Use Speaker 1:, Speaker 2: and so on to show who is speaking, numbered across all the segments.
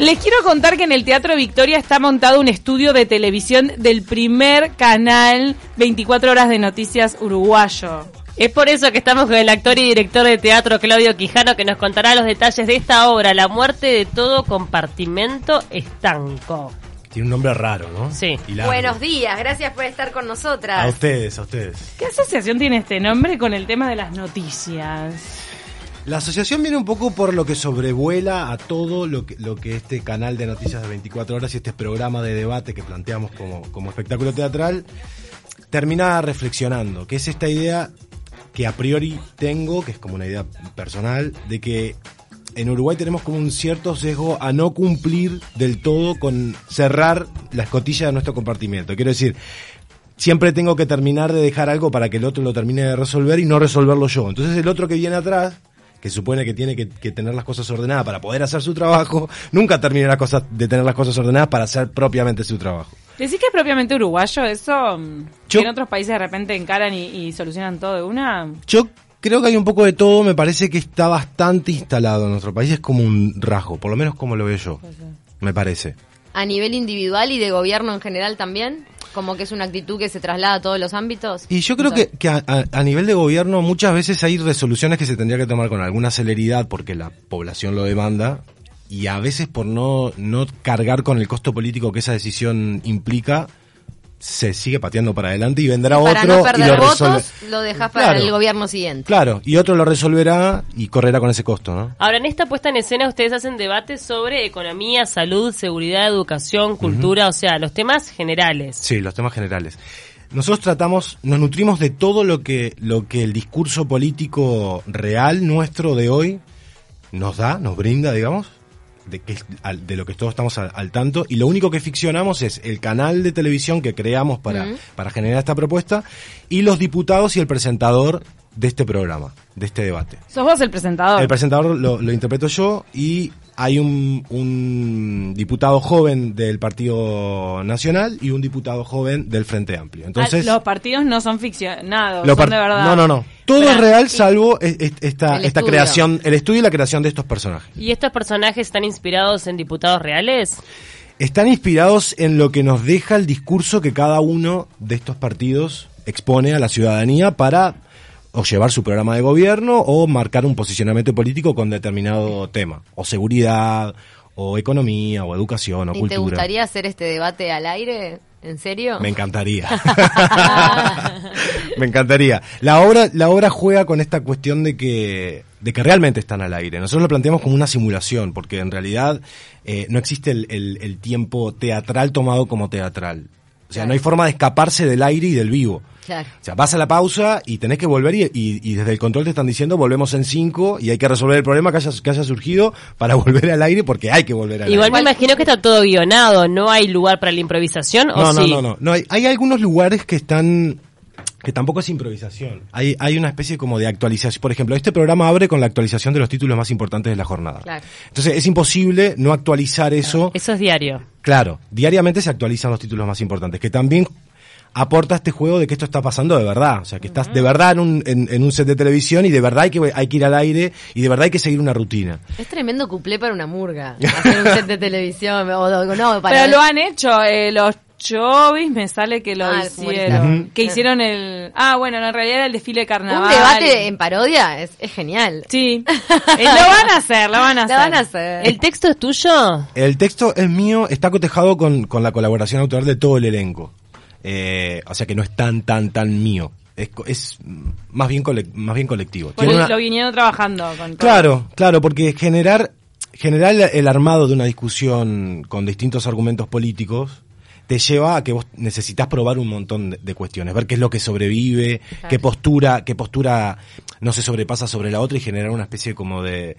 Speaker 1: Les quiero contar que en el Teatro Victoria está montado un estudio de televisión del primer canal 24 horas de noticias uruguayo.
Speaker 2: Es por eso que estamos con el actor y director de teatro Claudio Quijano que nos contará los detalles de esta obra, La muerte de todo compartimento estanco.
Speaker 3: Tiene un nombre raro, ¿no?
Speaker 2: Sí.
Speaker 4: Buenos días, gracias por estar con nosotras.
Speaker 3: A ustedes, a ustedes.
Speaker 1: ¿Qué asociación tiene este nombre con el tema de las noticias?
Speaker 3: La asociación viene un poco por lo que sobrevuela a todo lo que, lo que este canal de noticias de 24 horas y este programa de debate que planteamos como, como espectáculo teatral termina reflexionando, que es esta idea que a priori tengo, que es como una idea personal, de que en Uruguay tenemos como un cierto sesgo a no cumplir del todo con cerrar la escotilla de nuestro compartimiento. Quiero decir, siempre tengo que terminar de dejar algo para que el otro lo termine de resolver y no resolverlo yo. Entonces el otro que viene atrás, que supone que tiene que, que tener las cosas ordenadas para poder hacer su trabajo, nunca termina las cosas, de tener las cosas ordenadas para hacer propiamente su trabajo.
Speaker 1: ¿Decís que es propiamente uruguayo eso? Mm,
Speaker 3: Yo-
Speaker 1: ¿Que en otros países de repente encaran y, y solucionan todo de una?
Speaker 3: Yo creo que hay un poco de todo, me parece que está bastante instalado en nuestro país, es como un rasgo, por lo menos como lo veo yo, me parece.
Speaker 4: A nivel individual y de gobierno en general también, como que es una actitud que se traslada a todos los ámbitos.
Speaker 3: Y yo creo que, a- a nivel de gobierno muchas veces hay resoluciones que se tendría que tomar con alguna celeridad porque la población lo demanda y a veces por no, no cargar con el costo político que esa decisión implica, se sigue pateando para adelante y vendrá
Speaker 4: Para
Speaker 3: otro
Speaker 4: no
Speaker 3: y
Speaker 4: perder
Speaker 3: lo
Speaker 4: votos,
Speaker 3: resuelve.
Speaker 4: lo dejas para
Speaker 3: Claro.
Speaker 4: el gobierno siguiente.
Speaker 3: Claro, y otro lo resolverá y correrá con ese costo, ¿no?
Speaker 2: Ahora, en esta puesta en escena ustedes hacen debates sobre economía, salud, seguridad, educación, cultura, o sea, los temas generales.
Speaker 3: Sí, los temas generales. Nosotros tratamos, nos nutrimos de todo lo que, lo que el discurso político real nuestro de hoy nos da, nos brinda, digamos, de, que, de lo que todos estamos al, al tanto. Y lo único que ficcionamos es el canal de televisión que creamos para, para generar esta propuesta y los diputados y el presentador de este programa, de este debate.
Speaker 1: ¿Sos vos el presentador?
Speaker 3: El presentador lo, lo interpreto yo y hay un, un diputado joven del Partido Nacional y un diputado joven del Frente Amplio. Entonces,
Speaker 1: Ah, los partidos no son ficcionados, son
Speaker 3: par-
Speaker 1: de verdad.
Speaker 3: no, no, no. Todo es real salvo es- es- esta, esta creación, el estudio y la creación de estos personajes.
Speaker 2: ¿Y estos personajes están inspirados en diputados reales?
Speaker 3: Están inspirados en lo que nos deja el discurso que cada uno de estos partidos expone a la ciudadanía para o llevar su programa de gobierno o marcar un posicionamiento político con determinado tema, o seguridad, o economía, o educación, o
Speaker 4: ¿Y te
Speaker 3: cultura.
Speaker 4: gustaría hacer este debate al aire? ¿En serio?
Speaker 3: Me encantaría. Me encantaría. La obra, la obra juega con esta cuestión de que, de que realmente están al aire. Nosotros lo planteamos como una simulación, porque en realidad eh, no existe el, el- el tiempo teatral tomado como teatral. O sea, no hay forma de escaparse del aire y del vivo.
Speaker 4: Claro.
Speaker 3: O sea, vas a la pausa y tenés que volver y, y- y desde el control te están diciendo volvemos en cinco y hay que resolver el problema que haya, que haya surgido para volver al aire porque hay que volver al
Speaker 2: Igual
Speaker 3: aire.
Speaker 2: me imagino que está todo guionado, ¿no hay lugar para la improvisación? ¿O
Speaker 3: No, no,
Speaker 2: sí?
Speaker 3: no, no, no. hay, hay algunos lugares que están que tampoco es improvisación. Hay, hay una especie como de actualización. Por ejemplo, este programa abre con la actualización de los títulos más importantes de la jornada.
Speaker 4: Claro.
Speaker 3: Entonces es imposible no actualizar eso.
Speaker 2: Eso es diario.
Speaker 3: Claro, diariamente se actualizan los títulos más importantes, que también aporta este juego de que esto está pasando de verdad. O sea, que estás de verdad en un, en, en un set de televisión y de verdad hay que, hay que ir al aire y de verdad hay que seguir una rutina.
Speaker 4: Es tremendo cuplé para una murga. Hacer un set de televisión. O, o- no, para
Speaker 1: Pero lo han hecho, eh, los chovis me sale que lo
Speaker 4: Ah,
Speaker 1: hicieron. Que hicieron el... Ah, bueno, en realidad era el desfile de carnaval.
Speaker 4: Un debate en parodia es, es genial.
Speaker 1: Sí. Eh, lo van a hacer, lo van a hacer.
Speaker 4: Van a hacer.
Speaker 2: ¿El texto es tuyo?
Speaker 3: El texto es mío, está cotejado con, con la colaboración autoral de todo el elenco. Eh, o sea que no es tan, tan, tan mío. Es, co- es más, bien más bien colectivo.
Speaker 1: Lo,
Speaker 3: una-
Speaker 1: lo vinieron trabajando con todo.
Speaker 3: Claro, claro, porque generar, generar el armado de una discusión con distintos argumentos políticos te lleva a que vos necesitas probar un montón de, de cuestiones, ver qué es lo que sobrevive, qué postura, qué postura no se sobrepasa sobre la otra y generar una especie como de,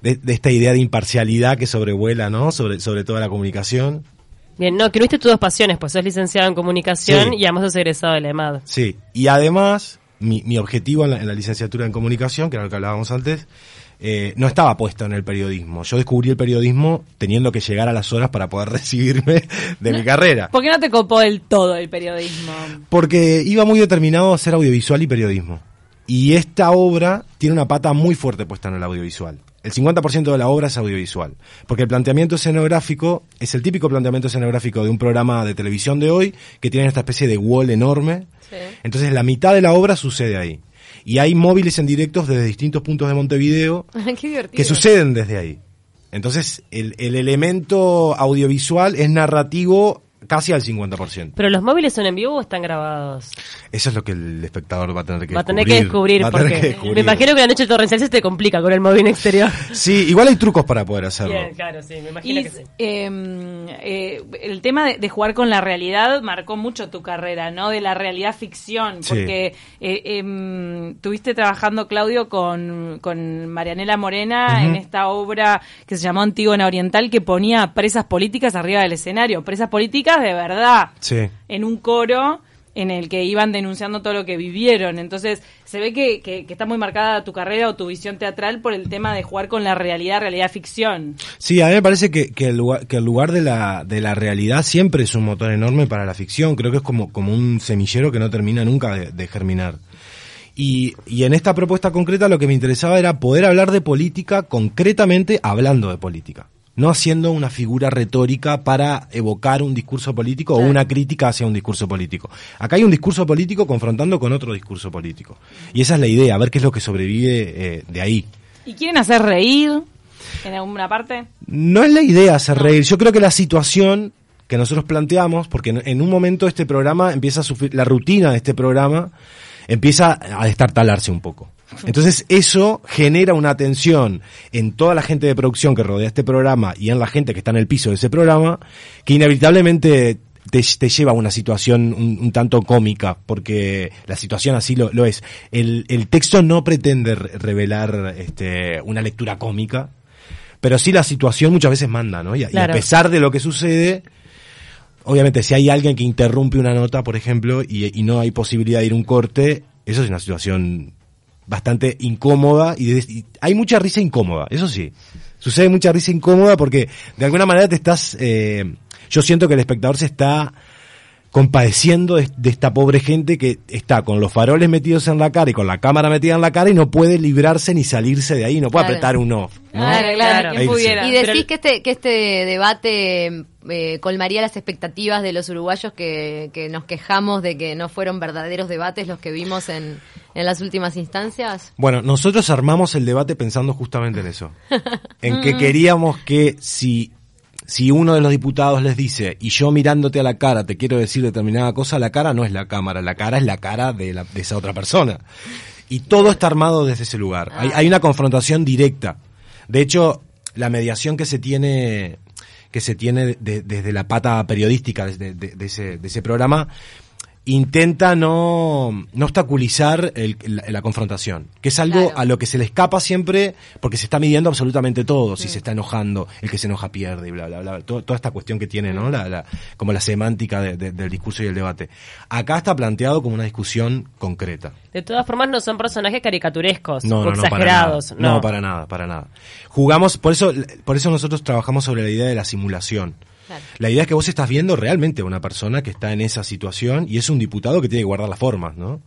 Speaker 3: de, de esta idea de imparcialidad que sobrevuela, ¿no? Sobre, sobre toda la comunicación.
Speaker 2: Bien, no, que uniste tus dos pasiones, pues sos licenciado en comunicación
Speaker 3: Sí.
Speaker 2: y además sos egresado de la EMAD.
Speaker 3: Sí, y además, mi, mi objetivo en la, en la licenciatura en comunicación, que era lo que hablábamos antes, eh, no estaba puesto en el periodismo. Yo descubrí el periodismo teniendo que llegar a las horas para poder recibirme de mi carrera.
Speaker 1: ¿Por qué no te copó del todo el periodismo?
Speaker 3: Porque iba muy determinado a hacer audiovisual y periodismo. Y esta obra tiene una pata muy fuerte puesta en el audiovisual. El 50% de la obra es audiovisual. Porque el planteamiento escenográfico es el típico planteamiento escenográfico de un programa de televisión de hoy que tiene esta especie de wall enorme.
Speaker 4: Sí.
Speaker 3: Entonces la mitad de la obra sucede ahí. Y hay móviles en directos desde distintos puntos de Montevideo que suceden desde ahí. Entonces el, el elemento audiovisual es narrativo casi al 50%.
Speaker 2: ¿Pero los móviles son en vivo o están grabados?
Speaker 3: Eso es lo que el espectador va a tener que
Speaker 2: Va a tener
Speaker 3: descubrir.
Speaker 2: que descubrir,
Speaker 3: Va a tener
Speaker 2: porque
Speaker 3: que descubrir.
Speaker 2: me imagino que la noche torrencial se te complica con el móvil exterior.
Speaker 3: Sí, igual hay trucos para poder hacerlo.
Speaker 2: Bien, claro, sí, me imagino
Speaker 1: Y
Speaker 2: que sí.
Speaker 1: eh, eh, el tema de, de jugar con la realidad marcó mucho tu carrera, ¿no? De la realidad ficción,
Speaker 3: Sí.
Speaker 1: porque eh, em, tuviste trabajando, Claudio, con, con Marianela Morena en esta obra que se llamó Antígona Oriental, que ponía presas políticas arriba del escenario, presas políticas de verdad,
Speaker 3: Sí.
Speaker 1: en un coro en el que iban denunciando todo lo que vivieron. Entonces, se ve que, que- que está muy marcada tu carrera o tu visión teatral por el tema de jugar con la realidad, realidad-ficción.
Speaker 3: Sí, a mí me parece que, que el lugar, que el lugar de, la, de la realidad siempre es un motor enorme para la ficción. Creo que es como, como un semillero que no termina nunca de, de germinar. Y, y en esta propuesta concreta lo que me interesaba era poder hablar de política concretamente hablando de política. No haciendo una figura retórica para evocar un discurso político o una crítica hacia un discurso político. Acá hay un discurso político confrontando con otro discurso político. Y esa es la idea, a ver qué es lo que sobrevive eh, de ahí.
Speaker 1: ¿Y quieren hacer reír en alguna parte?
Speaker 3: No es la idea hacer reír. Yo creo que la situación que nosotros planteamos, porque en, en un momento este programa empieza a sufrir, la rutina de este programa empieza a destartalarse un poco. Entonces eso genera una tensión en toda la gente de producción que rodea este programa y en la gente que está en el piso de ese programa, que inevitablemente te, te lleva a una situación un, un tanto cómica, porque la situación así lo, lo es. El, el texto no pretende re- revelar este, una lectura cómica, pero sí la situación muchas veces manda, ¿no? Y a, y a pesar de lo que sucede, obviamente si hay alguien que interrumpe una nota, por ejemplo, y, y no hay posibilidad de ir a un corte, eso es una situación bastante incómoda y, de- y hay mucha risa incómoda, eso sí. Sucede mucha risa incómoda porque de alguna manera te estás, eh, yo siento que el espectador se está compadeciendo de, de esta pobre gente que está con los faroles metidos en la cara y con la cámara metida en la cara y no puede librarse ni salirse de ahí, no puede
Speaker 4: Claro.
Speaker 3: apretar un off. ¿no?
Speaker 4: Claro, claro.
Speaker 3: sí.
Speaker 1: pudiera.
Speaker 4: Y decís
Speaker 2: Pero-
Speaker 4: que este que este debate eh, colmaría las expectativas de los uruguayos que, que nos quejamos de que no fueron verdaderos debates los que vimos en, en las últimas instancias.
Speaker 3: Bueno, nosotros armamos el debate pensando justamente en eso. En que queríamos que si, si uno de los diputados les dice, y yo mirándote a la cara te quiero decir determinada cosa, la cara no es la cámara, la cara es la cara de, la- de esa otra persona. Y todo está armado desde ese lugar. Hay, hay una confrontación directa. De hecho, la mediación que se tiene que se tiene de- desde la pata periodística de- de ese, de ese programa intenta no, no obstaculizar el- la, la confrontación, que es algo
Speaker 4: Claro.
Speaker 3: a lo que se le escapa siempre porque se está midiendo absolutamente todo, si se está enojando, el que se enoja pierde y bla, bla, bla, todo- toda esta cuestión que tiene, ¿no? La, la- como la semántica de- de- del discurso y el debate. Acá está planteado como una discusión concreta.
Speaker 2: De todas formas, no son personajes caricaturescos
Speaker 3: No, no, para
Speaker 2: exagerados.
Speaker 3: nada. No. para nada, para nada. Jugamos, por eso, por eso nosotros trabajamos sobre la idea de la simulación.
Speaker 4: Claro.
Speaker 3: La idea es que vos estás viendo realmente a una persona que está en esa situación y es un diputado que tiene que guardar las formas, ¿no?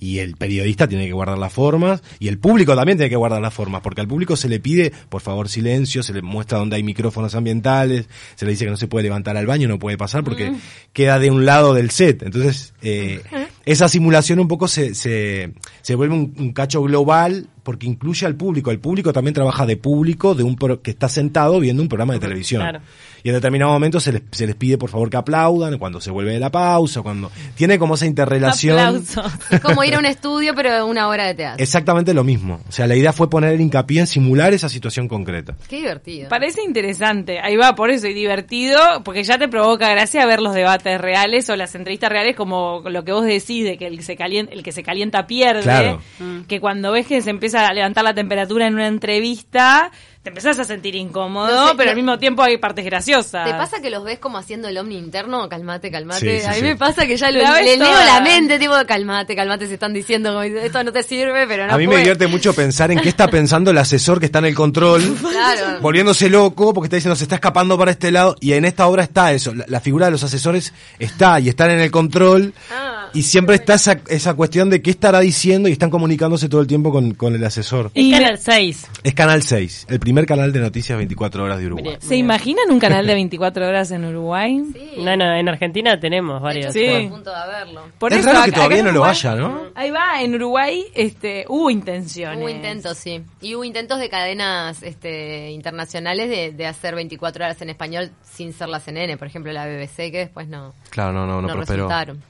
Speaker 3: Y el periodista tiene que guardar las formas y el público también tiene que guardar las formas, porque al público se le pide, por favor, silencio, se le muestra dónde hay micrófonos ambientales, se le dice que no se puede levantar al baño, no puede pasar porque queda de un lado del set. Entonces, eh, esa simulación un poco se, se, se vuelve un, un cacho global porque incluye al público. El público también trabaja de público de un pro- que está sentado viendo un programa de televisión.
Speaker 2: Claro.
Speaker 3: Y en determinado momento se les, se les pide por favor que aplaudan cuando se vuelve de la pausa, cuando tiene como esa interrelación.
Speaker 4: Es como ir a un estudio, pero una hora de teatro.
Speaker 3: Exactamente lo mismo. O sea, la idea fue poner el hincapié en simular esa situación concreta.
Speaker 4: Qué divertido.
Speaker 1: Parece interesante, ahí va, por eso, y divertido, porque ya te provoca gracia ver los debates reales o las entrevistas reales como lo que vos decís de que el, se calienta, el que se calienta pierde,
Speaker 3: Claro.
Speaker 1: que cuando ves que se empieza a levantar la temperatura en una entrevista, te empezás a sentir incómodo,
Speaker 4: No sé,
Speaker 1: pero
Speaker 4: no-
Speaker 1: al mismo tiempo hay partes graciosas.
Speaker 4: ¿Te pasa que los ves como haciendo el omni interno? Calmate, calmate.
Speaker 3: Sí, sí,
Speaker 4: a mí
Speaker 3: sí.
Speaker 4: me pasa que ya lo, le leo la mente, tipo, calmate, calmate, se están diciendo, como, esto no te sirve, pero no
Speaker 3: a mí me divierte mucho pensar en qué está pensando el asesor que está en el control,
Speaker 4: Claro.
Speaker 3: volviéndose loco porque está diciendo se está escapando para este lado y en esta obra está eso, la, la figura de los asesores está y están en el control
Speaker 4: Ah.
Speaker 3: Y siempre está esa, esa cuestión de qué estará diciendo y están comunicándose todo el tiempo con, con el asesor.
Speaker 2: Es
Speaker 1: Y-
Speaker 2: Canal 6.
Speaker 3: Es Canal 6, el primer canal de noticias 24 horas de Uruguay.
Speaker 1: ¿Se imaginan un canal de 24 horas en Uruguay?
Speaker 4: Sí.
Speaker 2: No, no, en Argentina tenemos varios.
Speaker 1: Sí.
Speaker 4: estuve a punto de verlo.
Speaker 1: Por
Speaker 3: es
Speaker 1: eso,
Speaker 3: raro que
Speaker 1: acá-
Speaker 3: todavía
Speaker 1: acá
Speaker 3: no lo haya, ¿no?
Speaker 1: Ahí va, en Uruguay este, hubo intenciones.
Speaker 4: Hubo intentos, sí. Y hubo intentos de cadenas este, internacionales de, de hacer 24 horas en español sin ser la CNN, por ejemplo la BBC, que después no,
Speaker 3: Claro, no, no, no,
Speaker 4: no
Speaker 3: prosperó.
Speaker 4: resultaron.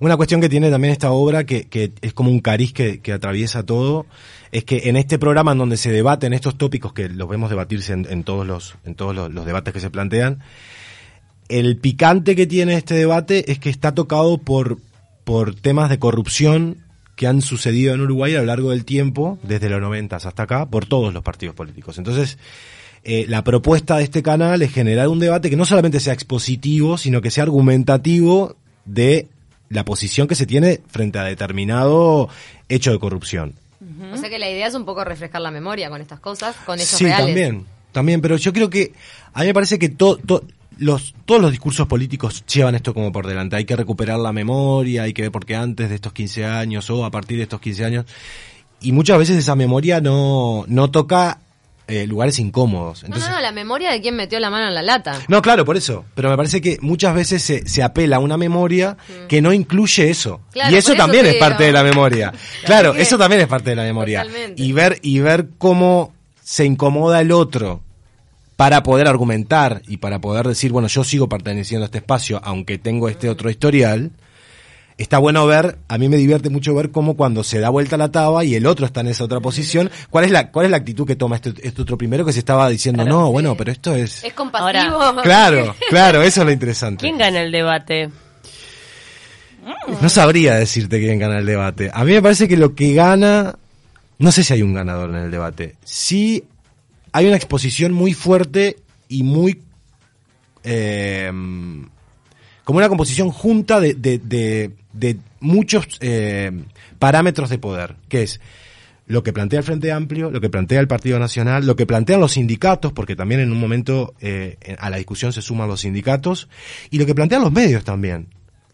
Speaker 3: Una cuestión que tiene también esta obra, que, que es como un cariz que, atraviesa todo, es que en este programa en donde se debaten estos tópicos, que los vemos debatirse en, todos, los, en todos los debates que se plantean, el picante que tiene este debate es que está tocado por, por temas de corrupción que han sucedido en Uruguay a lo largo del tiempo, desde los 90 hasta acá, por todos los partidos políticos. Entonces, eh, la propuesta de este canal es generar un debate que no solamente sea expositivo, sino que sea argumentativo de la posición que se tiene frente a determinado hecho de corrupción.
Speaker 4: O sea que la idea es un poco refrescar la memoria con estas cosas, con hechos
Speaker 3: sí,
Speaker 4: reales.
Speaker 3: también, también, pero yo creo que a mí me parece que to- to- los, todos los discursos políticos llevan esto como por delante. Hay que recuperar la memoria, hay que ver por qué antes de estos 15 años o a partir de estos 15 años. Y muchas veces esa memoria no, no toca eh, lugares incómodos.
Speaker 4: No,
Speaker 3: Entonces,
Speaker 4: no, no, la memoria de quien metió la mano en la lata.
Speaker 3: no, claro, por eso. Pero me parece que muchas veces se, se apela a una memoria que no incluye eso.
Speaker 4: Claro,
Speaker 3: y eso también es
Speaker 4: digo.
Speaker 3: parte de la memoria. claro, eso también es parte de la memoria.
Speaker 4: Totalmente.
Speaker 3: Y ver, y ver cómo se incomoda el otro para poder argumentar y para poder decir, bueno, yo sigo perteneciendo a este espacio, aunque tengo este otro historial. Está bueno ver, a mí me divierte mucho ver cómo cuando se da vuelta la taba y el otro está en esa otra posición, ¿cuál es la, cuál es la actitud que toma este, este otro primero que se estaba diciendo, no, bueno, pero esto es...
Speaker 4: Es compasivo.
Speaker 3: Claro, claro, eso es lo interesante.
Speaker 2: ¿Quién gana el debate?
Speaker 3: No sabría decirte quién gana el debate. A mí me parece que lo que gana, no sé si hay un ganador en el debate. Sí hay una exposición muy fuerte y muy eh, como una composición junta de, de, de- de muchos eh, parámetros de poder, que es lo que plantea el Frente Amplio, lo que plantea el Partido Nacional, lo que plantean los sindicatos, porque también en un momento eh, a la discusión se suman los sindicatos, y lo que plantean los medios también,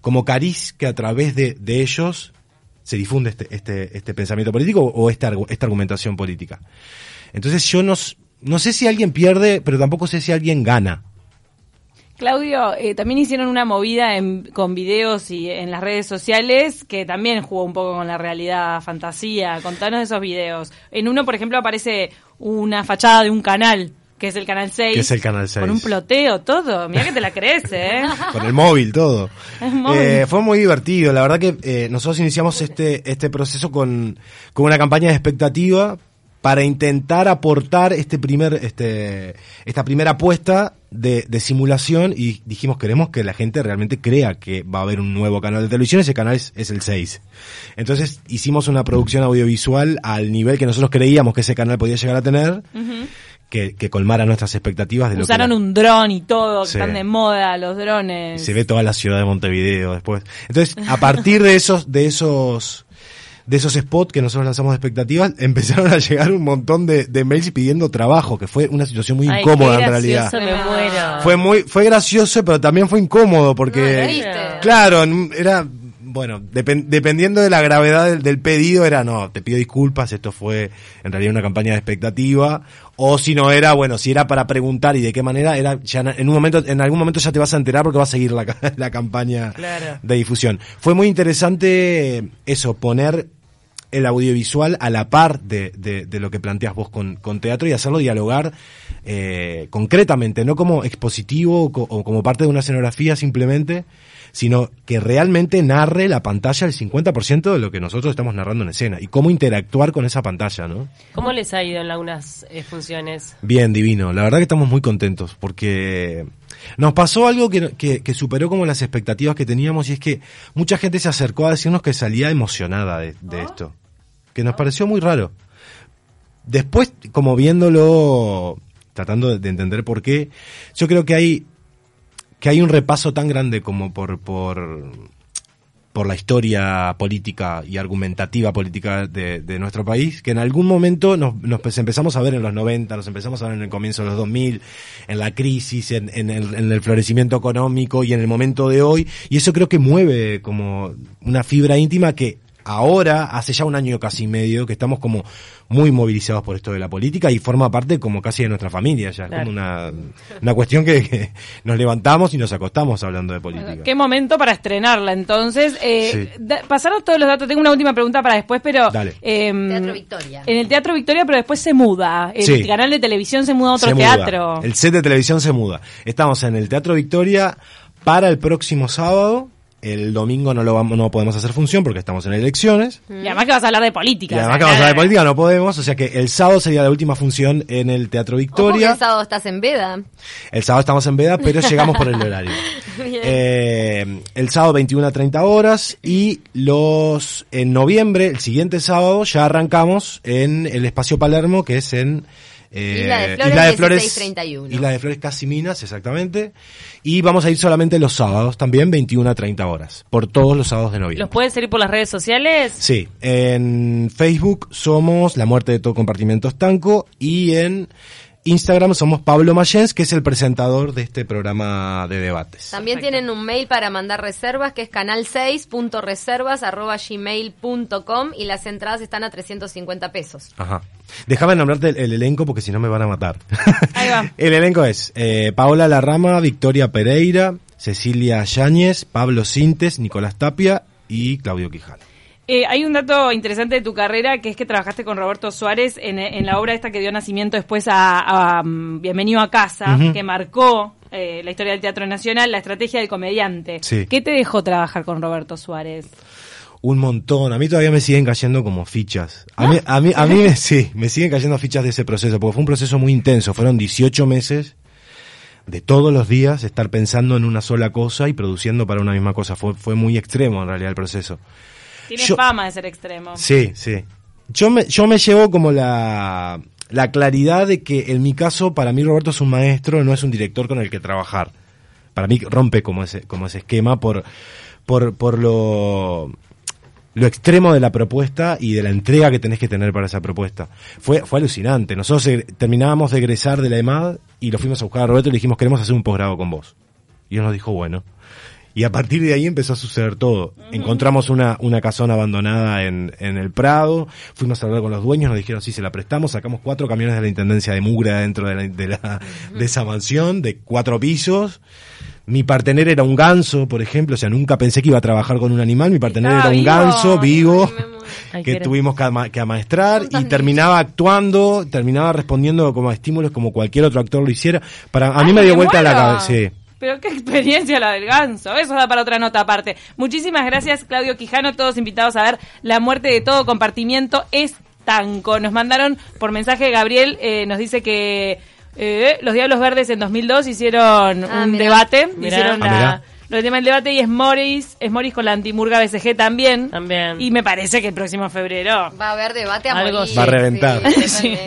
Speaker 3: como cariz que a través de, de ellos se difunde este, este, este pensamiento político o esta, esta argumentación política. Entonces yo no, no sé si alguien pierde, pero tampoco sé si alguien gana.
Speaker 1: Claudio, eh, también hicieron una movida en- con videos y en las redes sociales que también jugó un poco con la realidad fantasía. Contanos esos videos. En uno, por ejemplo, aparece una fachada de un canal, que es el canal 6.
Speaker 3: Que es el canal 6.
Speaker 1: Con un ploteo, todo. Mira que te la crees, ¿eh?
Speaker 3: con el móvil, todo.
Speaker 1: El móvil.
Speaker 3: Eh, fue muy divertido. La verdad que eh, nosotros iniciamos este, este proceso con, con una campaña de expectativa para intentar aportar este primer, este, esta primera apuesta de, de simulación y dijimos queremos que la gente realmente crea que va a haber un nuevo canal de televisión, ese canal es, es el 6. Entonces hicimos una producción audiovisual al nivel que nosotros creíamos que ese canal podía llegar a tener, que, que colmara nuestras expectativas de lo
Speaker 1: Usaron
Speaker 3: que
Speaker 1: un dron y todo, que
Speaker 3: Sí.
Speaker 1: están de moda los drones.
Speaker 3: se ve toda la ciudad de Montevideo después. Entonces, a partir de esos, de esos, de esos spots que nosotros lanzamos de expectativas, empezaron a llegar un montón de, de mails pidiendo trabajo, que fue una situación muy
Speaker 2: Ay,
Speaker 3: incómoda
Speaker 2: qué
Speaker 3: en realidad.
Speaker 2: me muero.
Speaker 3: Fue muy, fue gracioso, pero también fue incómodo porque,
Speaker 4: No,
Speaker 3: claro, era, bueno, depen- dependiendo de la gravedad del, del pedido, era, no, te pido disculpas, esto fue en realidad una campaña de expectativa, o si no era, bueno, si era para preguntar y de qué manera, era, ya en un momento, en algún momento ya te vas a enterar porque va a seguir la, la campaña
Speaker 2: Claro.
Speaker 3: de difusión. Fue muy interesante eso, poner el audiovisual a la par de, de- de lo que planteas vos con, con teatro y hacerlo dialogar eh, concretamente, no como expositivo o, co- o como parte de una escenografía simplemente, sino que realmente narre la pantalla el 50% de lo que nosotros estamos narrando en escena y cómo interactuar con esa pantalla, ¿no?
Speaker 2: ¿Cómo les ha ido en algunas eh, funciones?
Speaker 3: Bien, divino. La verdad que estamos muy contentos porque nos pasó algo que, que- que superó como las expectativas que teníamos y es que mucha gente se acercó a decirnos que salía emocionada de, de esto, que nos pareció muy raro. Después, como viéndolo, tratando de entender por qué, yo creo que hay que hay un repaso tan grande como por por por la historia política y argumentativa política de, de nuestro país, que en algún momento nos, nos empezamos a ver en los 90, nos empezamos a ver en el comienzo de los 2000, en la crisis, en, en, el, en el florecimiento económico y en el momento de hoy, y eso creo que mueve como una fibra íntima que ahora, hace ya un año casi medio, que estamos como muy movilizados por esto de la política y forma parte como casi de nuestra familia ya. Es como una, una cuestión que, que, nos levantamos y nos acostamos hablando de política.
Speaker 1: Qué momento para estrenarla entonces. Eh, sí. pasaron todos los datos. Tengo una última pregunta para después, pero...
Speaker 3: Dale.
Speaker 1: Eh,
Speaker 4: Teatro Victoria.
Speaker 1: En el Teatro Victoria, pero después se muda. El
Speaker 3: Sí.
Speaker 1: canal de televisión se muda a otro
Speaker 3: Se muda.
Speaker 1: teatro.
Speaker 3: El set de televisión se muda. Estamos en el Teatro Victoria para el próximo sábado. El domingo no lo vamos, no podemos hacer función porque estamos en elecciones.
Speaker 1: Y además que vas a hablar de política.
Speaker 3: Y
Speaker 1: o
Speaker 3: además
Speaker 1: sea,
Speaker 3: que vamos a hablar de política, no podemos. O sea que el sábado sería la última función en el Teatro
Speaker 4: Ojo que
Speaker 3: Victoria.
Speaker 4: el sábado estás en veda.
Speaker 3: El sábado estamos en veda, pero llegamos por el horario.
Speaker 4: Bien.
Speaker 3: Eh, el sábado 21 a 30 horas y los en noviembre, el siguiente sábado, ya arrancamos en el Espacio Palermo, que es en eh,
Speaker 4: Isla de Flores, 1631.
Speaker 3: Isla de Flores Casiminas, exactamente. Y vamos a ir solamente los sábados también, 21 a 30 horas, por todos los sábados de noviembre.
Speaker 2: ¿Los pueden seguir por las redes sociales?
Speaker 3: Sí, en Facebook somos La Muerte de Todo Compartimento Estanco y en Instagram somos Pablo Mayens, que es el presentador de este programa de debates.
Speaker 4: También
Speaker 2: Perfecto.
Speaker 4: tienen un mail para mandar reservas que es canal6.reservas.gmail.com y las entradas están a 350 pesos.
Speaker 3: Ajá. Déjame nombrarte el, el elenco porque si no me van a matar.
Speaker 1: Ahí va.
Speaker 3: el elenco es eh, Paola Larrama, Victoria Pereira, Cecilia Yáñez, Pablo Sintes, Nicolás Tapia y Claudio Quijano.
Speaker 1: Eh, hay un dato interesante de tu carrera que es que trabajaste con Roberto Suárez en, en la obra esta que dio nacimiento después a, a, um, Bienvenido a Casa, que marcó eh, la historia del Teatro Nacional, la estrategia del comediante.
Speaker 3: Sí.
Speaker 1: ¿Qué te dejó trabajar con Roberto Suárez?
Speaker 3: Un montón. A mí todavía me siguen cayendo como fichas. A mí, a mí, a mí me- sí, me siguen cayendo fichas de ese proceso, porque fue un proceso muy intenso. Fueron 18 meses de todos los días estar pensando en una sola cosa y produciendo para una misma cosa. Fue, fue muy extremo en realidad el proceso.
Speaker 1: Tienes
Speaker 3: Yo-
Speaker 1: fama de ser extremo.
Speaker 3: Sí, sí. Yo me, yo me llevo como la, la claridad de que en mi caso, para mí Roberto es un maestro, no es un director con el que trabajar. Para mí rompe como ese, como ese esquema por, por, por lo, lo extremo de la propuesta y de la entrega que tenés que tener para esa propuesta. Fue, fue alucinante. Nosotros terminábamos de egresar de la EMAD y lo fuimos a buscar a Roberto y le dijimos, queremos hacer un posgrado con vos. Y él nos dijo, bueno. Y a partir de ahí empezó a suceder todo. Encontramos una, una casona abandonada en, en el Prado, fuimos a hablar con los dueños, nos dijeron sí, se la prestamos, sacamos cuatro camiones de la Intendencia de Mugre dentro de, la, de, la- de esa mansión, de cuatro pisos. Mi partener era un ganso, por ejemplo, o sea, nunca pensé que iba a trabajar con un animal, mi partener era un
Speaker 1: vivo.
Speaker 3: ganso vivo
Speaker 4: Ay,
Speaker 3: que tuvimos que, ama- que amaestrar y terminaba actuando, terminaba respondiendo como a estímulos como cualquier otro actor lo hiciera. Para, a mí
Speaker 1: Ay,
Speaker 3: me dio
Speaker 1: me
Speaker 3: vuelta la
Speaker 1: muero.
Speaker 3: cabeza, sí.
Speaker 1: Pero qué experiencia la del ganso. Eso da para otra nota aparte. Muchísimas gracias, Claudio Quijano. Todos invitados a ver La muerte de todo compartimiento es tanco. Nos mandaron por mensaje, Gabriel eh, nos dice que eh, los Diablos Verdes en 2002 hicieron
Speaker 4: Ah,
Speaker 1: un
Speaker 4: mirá.
Speaker 1: debate.
Speaker 2: Mirá.
Speaker 1: Hicieron
Speaker 3: Ah,
Speaker 1: la,
Speaker 3: mirá.
Speaker 1: lo del tema del debate y es Morris, es Morris con la antimurga BCG también.
Speaker 2: También.
Speaker 1: Y me parece que el próximo febrero
Speaker 4: Va a haber debate a
Speaker 2: Algo
Speaker 4: morir.
Speaker 2: Va a
Speaker 3: reventar.
Speaker 4: sí,
Speaker 1: Sí.